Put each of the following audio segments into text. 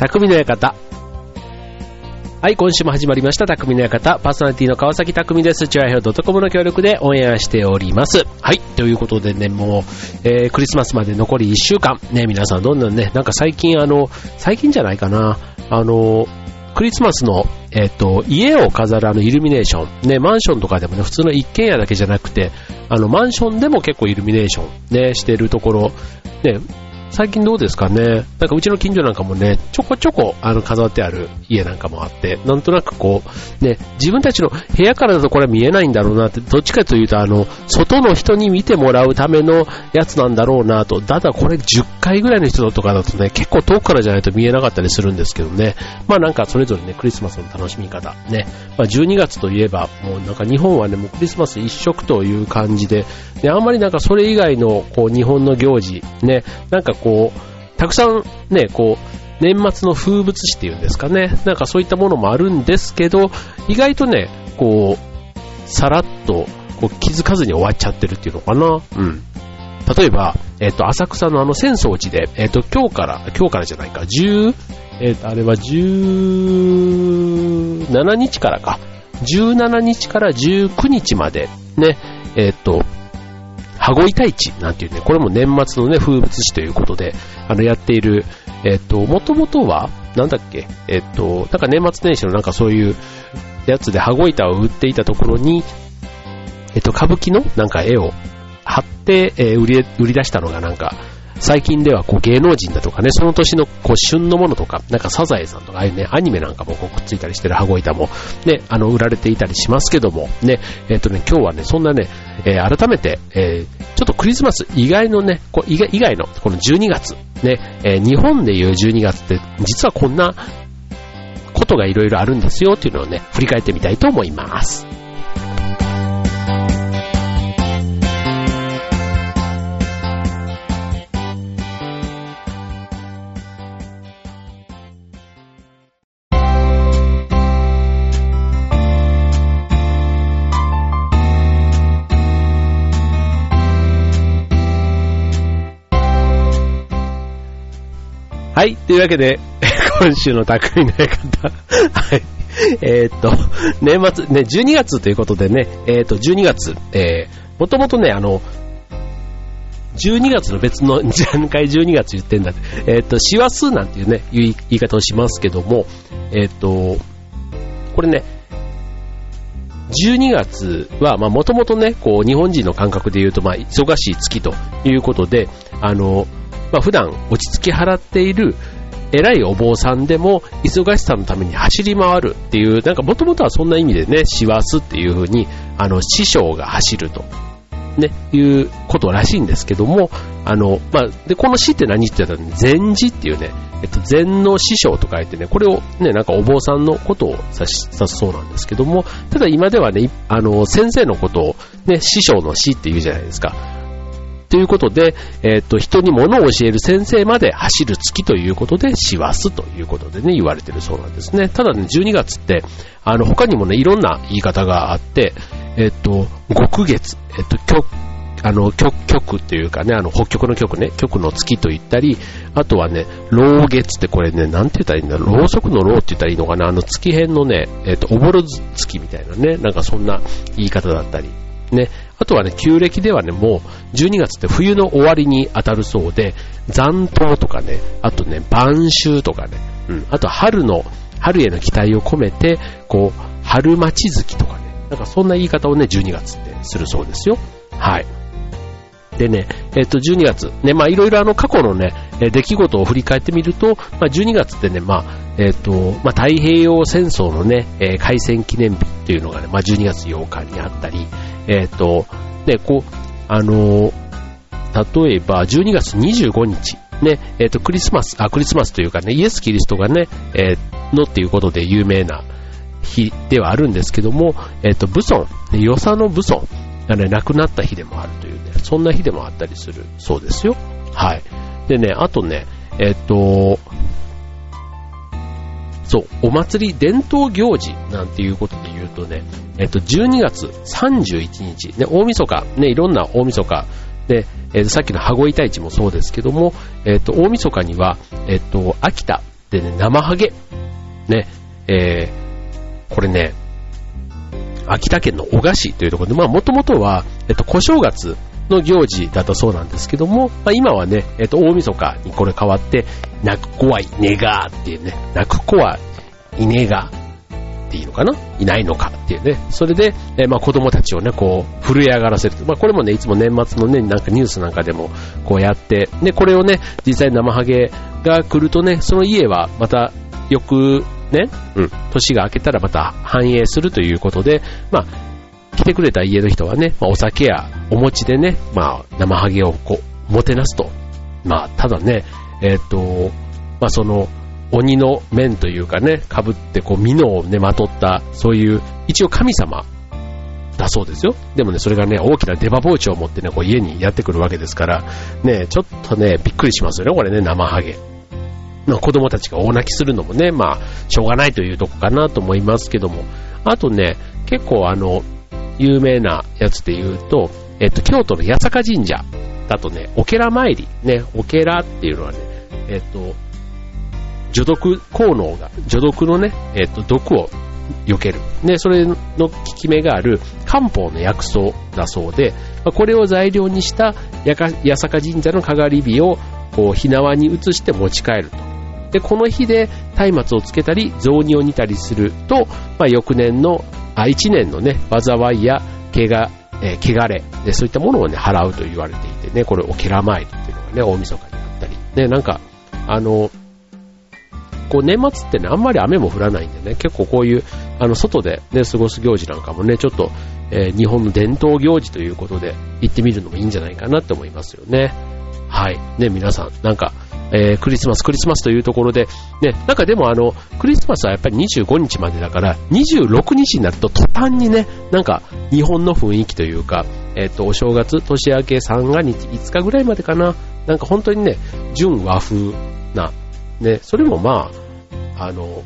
匠の館。はい、今週も始まりました、匠の館。パーソナリティの川崎匠です。チュアヘオ .com の協力でオンエアしております。はい、ということでね、もう、えー、クリスマスまで残り1週間。ね、皆さんどんどんね、なんか最近あの、最近じゃないかな、あの、クリスマスの、えっ、と、家を飾るあのイルミネーション。ね、マンションとかでもね、普通の一軒家だけじゃなくて、あの、マンションでも結構イルミネーションね、してるところ、ね、最近どうですかねなんかうちの近所なんかもね、ちょこちょこあの飾ってある家なんかもあって、なんとなくこう、ね、自分たちの部屋からだとこれは見えないんだろうなって、どっちかというとあの、外の人に見てもらうためのやつなんだろうなと、ただこれ10回ぐらいの人とかだとね、結構遠くからじゃないと見えなかったりするんですけどね。まあなんかそれぞれね、クリスマスの楽しみ方。ね。まあ12月といえば、もうなんか日本はね、もうクリスマス一色という感じで、ね、あんまりなんかそれ以外のこう日本の行事、ね、なんかこう、たくさんね、こう、年末の風物詩っていうんですかね。なんかそういったものもあるんですけど、意外とね、こう、さらっとこう気づかずに終わっちゃってるっていうのかな。うん。例えば、えっ、と、浅草のあの浅草寺で、えっ、と、今日から、今日からじゃないか、10、えっ、と、あれは17日からか。17日から19日まで、ね、えっ、と、羽子板市なんていうね、これも年末のね、風物詩ということで、あの、やっている、えっ、と、もともとは、なんだっけ、えっ、と、なんか年末年始のなんかそういうやつで羽子板を売っていたところに、えっ、と、歌舞伎のなんか絵を貼って、えー、売り、売り出したのがなんか、最近ではこう芸能人だとかね、その年のこう旬のものとか、なんかサザエさんとかああいうね、アニメなんかもこうくっついたりしてる羽子板もね、あの、売られていたりしますけども、ね、えっ、とね、今日はね、そんなね、えー、改めて、えー、ちょっとクリスマス以外のね、こう以外以外のこの12月、ね、え、日本でいう12月って実はこんなことがいろいろあるんですよっていうのをね、振り返ってみたいと思います。はい。というわけで、今週の匠の館。はい。え、っと、年末、ね、12月ということでね、えー、っと、12月、えー、もともとね、あの、12月の別の、何回12月言ってんだって、えー、っと、師走なんていうね、言い方をしますけども、えー、っと、これね、12月は、まあ、もともとね、こう、日本人の感覚で言うと、まあ、忙しい月ということで、あの、まあ、普段落ち着き払っている偉いお坊さんでも忙しさのために走り回るっていう、なんかもともとはそんな意味でね、師走っていう風に、あの、師匠が走ると、ね、いうことらしいんですけども、あの、まあ、で、この師って何って言ったら、禅師っていうね、えっと、禅の師匠と書いてね、これをね、なんかお坊さんのことを指し、指すそうなんですけども、ただ今ではね、あの、先生のことをね、師匠の師って言うじゃないですか。ということで、えっ、と、人に物を教える先生まで走る月ということで、師走ということでね、言われてるそうなんですね。ただね、12月って、あの、他にもね、いろんな言い方があって、えっ、と、極月、えっ、と、極、あの、極、極っていうかね、あの、北極の極ね、極の月と言ったり、あとはね、老月ってこれね、なんて言ったらいいんだろう、ろうそくのろうって言ったらいいのかな、あの月辺のね、えっ、と、おぼろ月みたいなね、なんかそんな言い方だったり、ね、あとはね、旧暦ではね、もう12月って冬の終わりに当たるそうで、残冬とかね、あとね、晩秋とかね、うん、あと春の、春への期待を込めて、こう、春待ち月とかね、なんかそんな言い方をね、12月ってするそうですよ。はい。でね、えっ、と、12月、ね、まあいろいろあの過去のね、出来事を振り返ってみると、まあ12月ってね、まあ、えっ、と、まあ太平洋戦争のね、えー、開戦記念日っていうのがね、まあ12月8日にあったり、えっ、と、ね、こう、あの例えば12月25日、ね、えっ、と、クリスマス、あ、クリスマスというかね、イエス・キリストがね、えー、のっていうことで有名な日ではあるんですけども、えっ、と、武尊、与謝の武尊がね、亡くなった日でもあるというね、そんな日でもあったりするそうですよ。はい。でね、あとね、えっ、と、そう、お祭り伝統行事なんていうことで言うとね、えっ、と、12月31日、ね、大晦日、ね、いろんな大晦日、で、えー、さっきの羽子板市もそうですけども、えっ、と、大晦日には、えっ、と、秋田、でね、生ハゲ。ね、えー、これね、秋田県の小賀市というところで、まあもともとは、えっと、小正月の行事だったそうなんですけども、まあ、今はね、えっーと、大晦日にこれ変わって、泣く子はいねがーっていうね、泣く子はいねがっていいのかな？いないのかっていうね。それで、えー、まあ子供たちをね、こう、震え上がらせる。まあこれもね、いつも年末のね、なんかニュースなんかでもこうやって、で、これをね、実際生ハゲが来るとね、その家はまたよくね、うん、年が明けたらまた繁栄するということで、まあ、来てくれた家の人はね、まあ、お酒やお餅でね、まあ、生ハゲをこう、もてなすと。まあ、ただね、えっ、ー、と、まあ、その、鬼の面というかね、被ってこう、美濃をね、まとった、そういう、一応神様だそうですよ。でもね、それがね、大きな出刃包丁を持ってね、こう家にやってくるわけですから、ね、ちょっとね、びっくりしますよね、これね、生ハゲ。まあ、子供たちが大泣きするのもね、まあ、しょうがないというとこかなと思いますけども、あとね、結構あの、有名なやつで言うと、えっと、京都の八坂神社だとね、お寺参り、ね、お寺っていうのはね、えっと、除毒効能が、除毒のね、えっ、と、毒を避ける。で、それの効き目がある漢方の薬草だそうで、これを材料にした八坂神社のかがり火をこう火縄に移して持ち帰ると。で、この火で松明をつけたり、雑煮を煮たりすると、まあ、翌年の、あ、一年のね、災いや怪我、えー、汚れで、そういったものをね、払うと言われていてね、これ、お寺参りっていうのがね、大晦日にあったり。ね、なんか、あの、こう年末ってね、あんまり雨も降らないんでね、結構こういう、あの、外でね、過ごす行事なんかもね、ちょっと、えー、日本の伝統行事ということで行ってみるのもいいんじゃないかなって思いますよね。はい。ね、皆さん、なんか、えー、クリスマス、クリスマスというところで、ね、なんかでもあの、クリスマスはやっぱり25日までだから、26日になると途端にね、なんか日本の雰囲気というか、えっ、ー、と、お正月、年明け三が日、5日ぐらいまでかな、なんか本当にね、純和風な、ね、それもまあ、あの、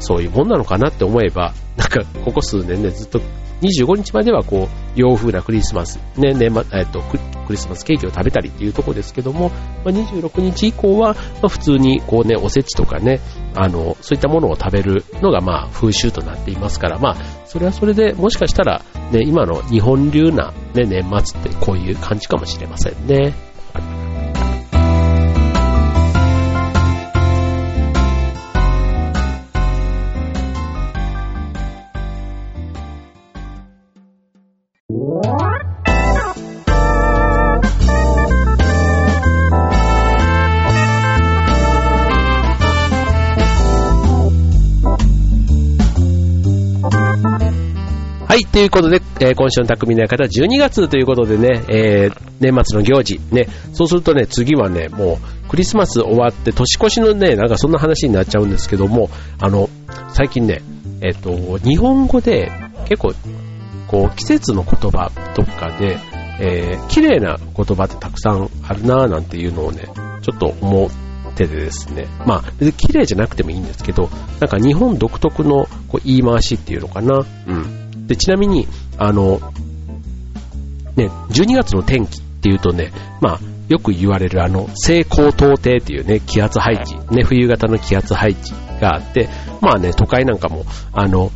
そういうもんなのかなって思えば、なんかここ数年ね、ずっと25日まではこう、洋風なクリスマス、ね、年末、えっとク、リスマスケーキを食べたりっていうところですけども、まあ、26日以降は、まあ、普通にこうね、おせちとかね、あの、そういったものを食べるのがまあ、風習となっていますから、まあ、それはそれでもしかしたら、ね、今の日本流な、ね、年末ってこういう感じかもしれませんね。ということで、えー、今週の匠の館12月ということでね、えー、年末の行事、ね、そうするとね、次はね、もうクリスマス終わって年越しのね、なんかそんな話になっちゃうんですけども、あの、最近ね、えっ、ー、と、日本語で結構、こう、季節の言葉とかで、えー、綺麗な言葉ってたくさんあるなぁなんていうのをね、ちょっと思っててですね、まあ、別に綺麗じゃなくてもいいんですけど、なんか日本独特のこう言い回しっていうのかな、うん。で、ちなみに、あの、ね、12月の天気っていうとね、まあ、よく言われるあの、西高東低っていうね、気圧配置、ね、冬型の気圧配置があって、まあね、都会なんかも、あの、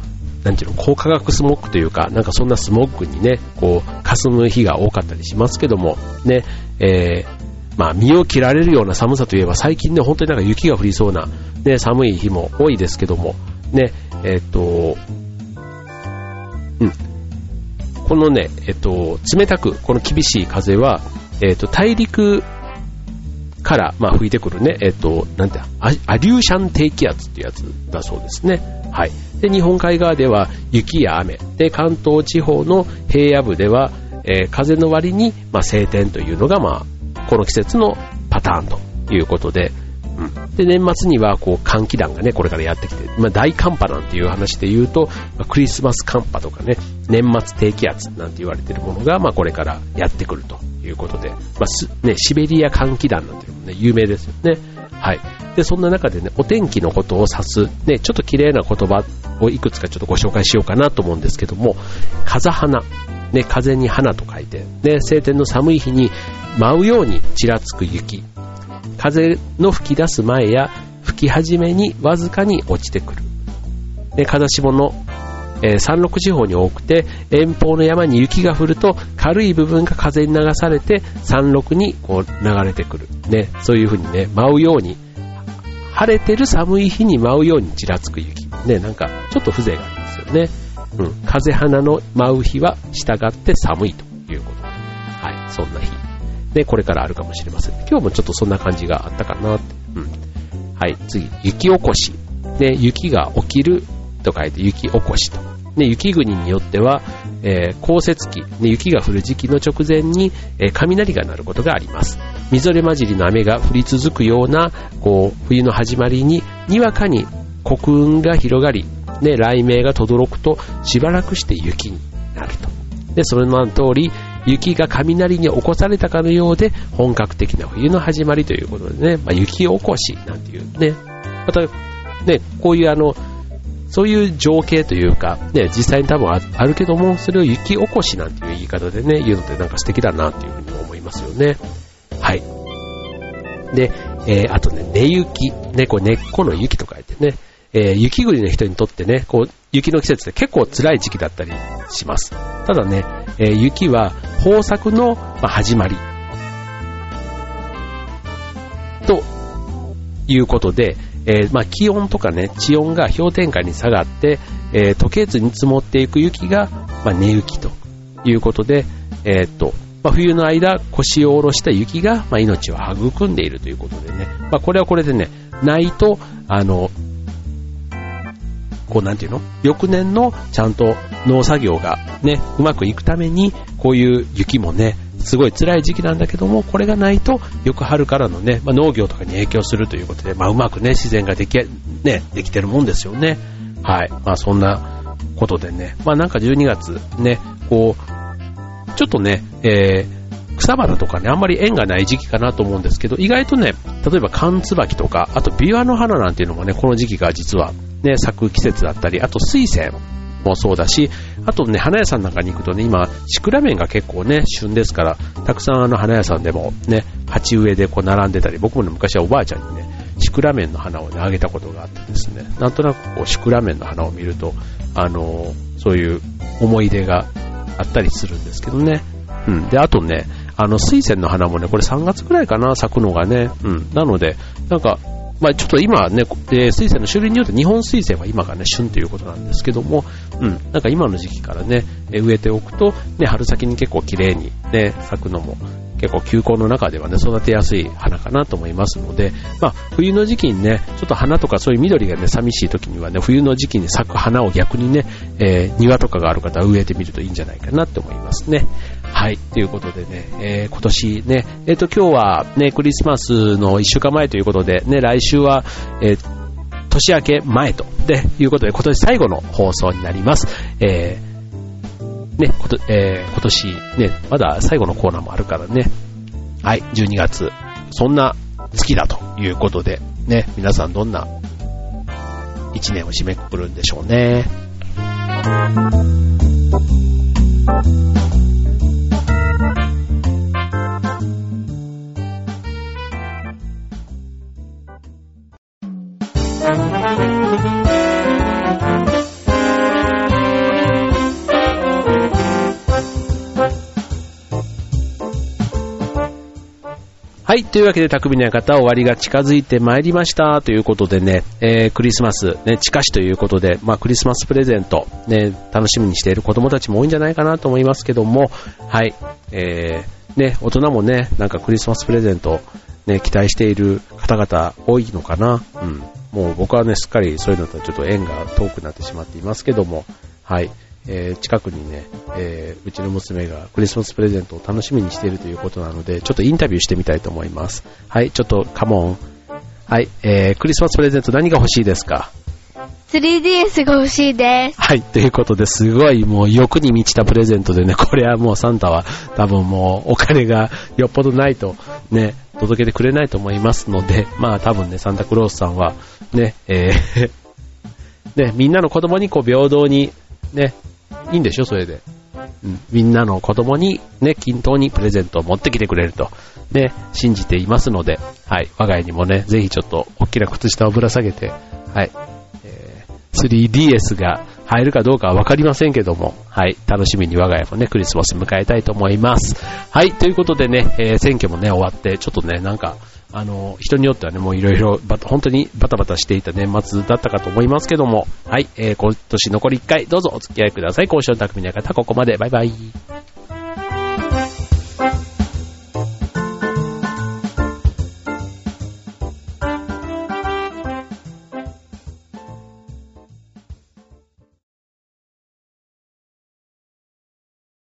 なんていうの、高化学スモッグというか、なんかそんなスモッグにね、こう、霞む日が多かったりしますけども、ね、えー、まあ、身を切られるような寒さといえば、最近ね、本当になんか雪が降りそうな、ね、寒い日も多いですけども、ね、えっ、と、うん。このね、えっと、冷たく、この厳しい風は、えっと、大陸から、まあ、吹いてくるね、えっと、なんて、アリューシャン低気圧っていうやつだそうですね。はい。で、日本海側では雪や雨。で、関東地方の平野部では、えー、風の割に、まあ、晴天というのが、まあ、この季節のパターンということで、で、年末には、こう、寒気団がね、これからやってきて、まあ、大寒波なんていう話で言うと、まあ、クリスマス寒波とかね、年末低気圧なんて言われてるものが、まあ、これからやってくるということで、まあ、ね、シベリア寒気団なんていうのもね、有名ですよね。はい。で、そんな中でね、お天気のことを指す、ね、ちょっと綺麗な言葉をいくつかちょっとご紹介しようかなと思うんですけども、風花。ね、風に花と書いて、ね、晴天の寒い日に舞うようにちらつく雪。風の吹き出す前や吹き始めにわずかに落ちてくる。で、風下の、えー、山麓地方に多くて、遠方の山に雪が降ると、軽い部分が風に流されて、山麓にこう流れてくる。ね、そういう風にね、舞うように、晴れてる寒い日に舞うようにちらつく雪。ね、なんか、ちょっと風情がありますよね。うん、風花の舞う日は従って寒いということ。はい、そんな日。で、これからあるかもしれません。今日もちょっとそんな感じがあったかなって。うん。はい、次、雪起こし。で、雪が起きると書いて雪起こしと。で、雪国によっては、えー、降雪期、ね、雪が降る時期の直前に、えー、雷が鳴ることがあります。みぞれ混じりの雨が降り続くような、こう、冬の始まりに、にわかに黒雲が広がり、ね、雷鳴が轟くと、しばらくして雪になると。で、その名の通り、雪が雷に起こされたかのようで、本格的な冬の始まりということでね、まあ、雪起こしなんていうね、また、ね、こういうあの、そういう情景というか、ね、実際に多分あるけども、それを雪起こしなんていう言い方でね、言うのってなんか素敵だなっていうふうに思いますよね。はい。で、えー、あとね、根雪。ね、こう根っこの雪と書いてね、えー、雪国の人にとってね、こう、雪の季節って結構辛い時期だったりします。ただね、えー、雪は豊作の、ま、始まり。ということで、えー、まあ、気温とかね、地温が氷点下に下がって、えー、溶けずに積もっていく雪が、まあ、根雪ということで、えー、っと、まあ、冬の間腰を下ろした雪が、まあ、命を育んでいるということでね、まあ、これはこれでね、ないと、あの、こうなんていうの？翌年のちゃんと農作業がね、うまくいくために、こういう雪もね、すごい辛い時期なんだけども、これがないと、よく春からのね、まあ、農業とかに影響するということで、まあ、うまくね、自然ができ、ね、できてるもんですよね。はい。まあ、そんなことでね、まあ、なんか12月、ね、こう、ちょっとね、えー、草花とかね、あんまり縁がない時期かなと思うんですけど、意外とね、例えば缶椿とか、あとビワの花なんていうのもね、この時期が実はね、咲く季節だったり、あと水仙もそうだし、あとね、花屋さんなんかに行くとね、今、シクラメンが結構ね、旬ですから、たくさんあの花屋さんでもね、鉢植えでこう並んでたり、僕もね、昔はおばあちゃんにね、シクラメンの花をね、あげたことがあってですね、なんとなくこう、シクラメンの花を見ると、あのそういう思い出があったりするんですけどね。うん。で、あとね、あの、水仙の花もね、これ3月くらいかな、咲くのがね。うん。なので、なんか、まあ、ちょっと今ね、えー、水仙の種類によって日本水仙は今がね、旬ということなんですけども、うん、なんか今の時期からね、植えておくと、ね、春先に結構綺麗にね、咲くのも結構休校の中ではね、育てやすい花かなと思いますので、まあ、冬の時期にね、ちょっと花とかそういう緑がね、寂しい時にはね、冬の時期に咲く花を逆にね、えー、庭とかがある方は植えてみるといいんじゃないかなって思いますね。はい。ということでね、えー、今年ね、えっ、ー、と、今日はね、クリスマスの1週間前ということで、ね、来週は、えー、年明け前と、で、いうことで、今年最後の放送になります。えー、ね、こと、えー、今年ね、まだ最後のコーナーもあるからね、はい、12月、そんな月だということで、ね、皆さんどんな1年を締めくくるんでしょうね。はい。というわけで、匠の館終わりが近づいてまいりました。ということでね、えー、クリスマス、ね、近しということで、まあ、クリスマスプレゼント、ね、楽しみにしている子供たちも多いんじゃないかなと思いますけども、はい。えー、ね、大人もね、なんかクリスマスプレゼント、ね、期待している方々多いのかな。うん。もう僕はね、すっかりそういうのとちょっと縁が遠くなってしまっていますけども、はい。えー、近くにね、えー、うちの娘がクリスマスプレゼントを楽しみにしているということなので、ちょっとインタビューしてみたいと思います。はい、ちょっとカモン。はい、えー、クリスマスプレゼント何が欲しいですか？3DS が欲しいです。はい、ということですごいもう欲に満ちたプレゼントでね、これはもうサンタは多分もうお金がよっぽどないとね、届けてくれないと思いますので、まあ多分ね、サンタクロースさんはね、えー ね、みんなの子供にこう平等にね、いいんでしょ、それで。うん、みんなの子供にね、均等にプレゼントを持ってきてくれると。ね、信じていますので、はい、我が家にもね、ぜひちょっと大きな靴下をぶら下げて、はい、えー 3DS が入るかどうかはわかりませんけども、はい、楽しみに我が家もね、クリスマス迎えたいと思います。はい、ということでね、えー選挙もね、終わって、ちょっとね、なんか、あの、人によってはね、もういろいろ、ば本当にバタバタしていた年末だったかと思いますけども、はい、えー今年残り1回、どうぞお付き合いください。交渉匠の方、ここまで、バイバイ。